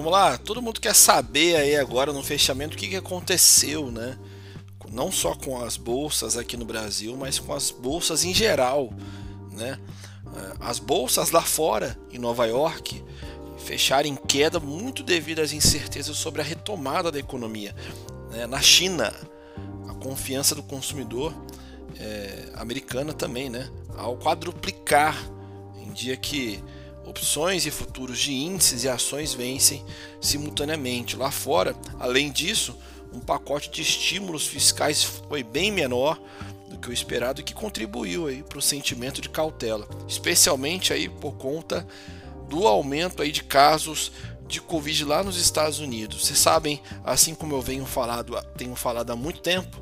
Vamos lá, todo mundo quer saber aí agora no fechamento o que, que aconteceu, né? Não só com as bolsas aqui no Brasil, mas com as bolsas em geral, né? É, as bolsas lá fora, em Nova York, fecharam em queda muito devido às incertezas sobre a retomada da economia. Né? Na China, a confiança do consumidor é, americana também, né? ao quadruplicar em dia que opções e futuros de índices e ações vencem simultaneamente. Lá fora, além disso, um pacote de estímulos fiscais foi bem menor do que o esperado e que contribuiu aí para o sentimento de cautela, especialmente aí por conta do aumento aí de casos de Covid lá nos Estados Unidos. Vocês sabem, assim como eu venho falado, tenho falado há muito tempo,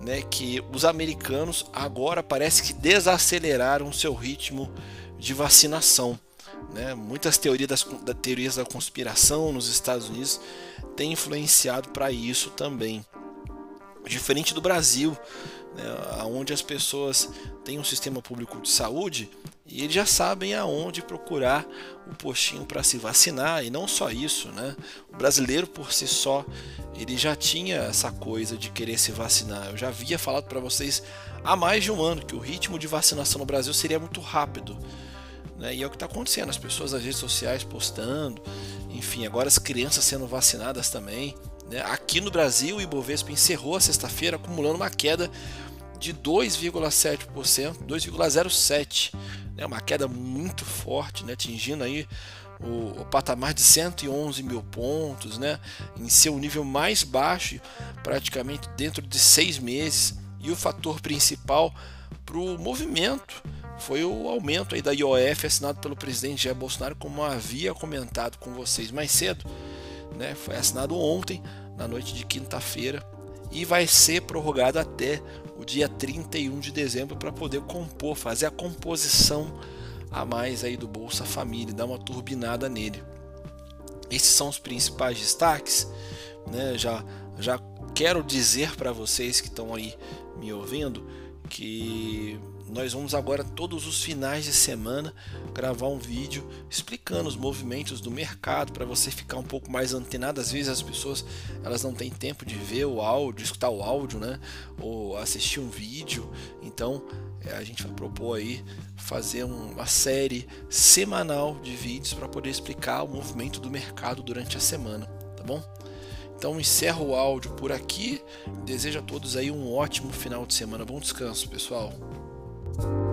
né, que os americanos agora parece que desaceleraram seu ritmo de vacinação. Né? Muitas teorias, das, da, teorias da conspiração nos Estados Unidos têm influenciado para isso também. Diferente do Brasil, né, onde as pessoas têm um sistema público de saúde e eles já sabem aonde procurar o postinho para se vacinar e não só isso, né? O brasileiro por si só ele já tinha essa coisa de querer se vacinar. Eu já havia falado para vocês há mais de um ano que o ritmo de vacinação no Brasil seria muito rápido. Né? E é o que está acontecendo, as pessoas nas redes sociais postando, enfim, agora as crianças sendo vacinadas também. Né? Aqui no Brasil, o Ibovespa encerrou a sexta-feira acumulando uma queda de 2,7%, 2,07%, né? uma queda muito forte, né? atingindo aí o, o, patamar de 111 mil pontos, né? em seu nível mais baixo, praticamente dentro de seis meses. E o fator principal para o movimento foi o aumento aí da IOF assinado pelo presidente Jair Bolsonaro, como havia comentado com vocês mais cedo. Né? Foi assinado ontem, na noite de quinta-feira, e vai ser prorrogado até o dia 31 de dezembro para poder compor, fazer a composição a mais aí do Bolsa Família, dar uma turbinada nele. Esses são os principais destaques, né? Já já quero dizer para vocês que estão aí me ouvindo que nós vamos agora todos os finais de semana gravar um vídeo explicando os movimentos do mercado para você ficar um pouco mais antenado. Às vezes as pessoas elas não têm tempo de ver o áudio, escutar o áudio, né? Ou assistir um vídeo. Então é, a gente vai propor aí fazer uma série semanal de vídeos para poder explicar o movimento do mercado durante a semana, tá bom? Então encerro o áudio por aqui. Desejo a todos aí um ótimo final de semana. Bom descanso, pessoal. Bye.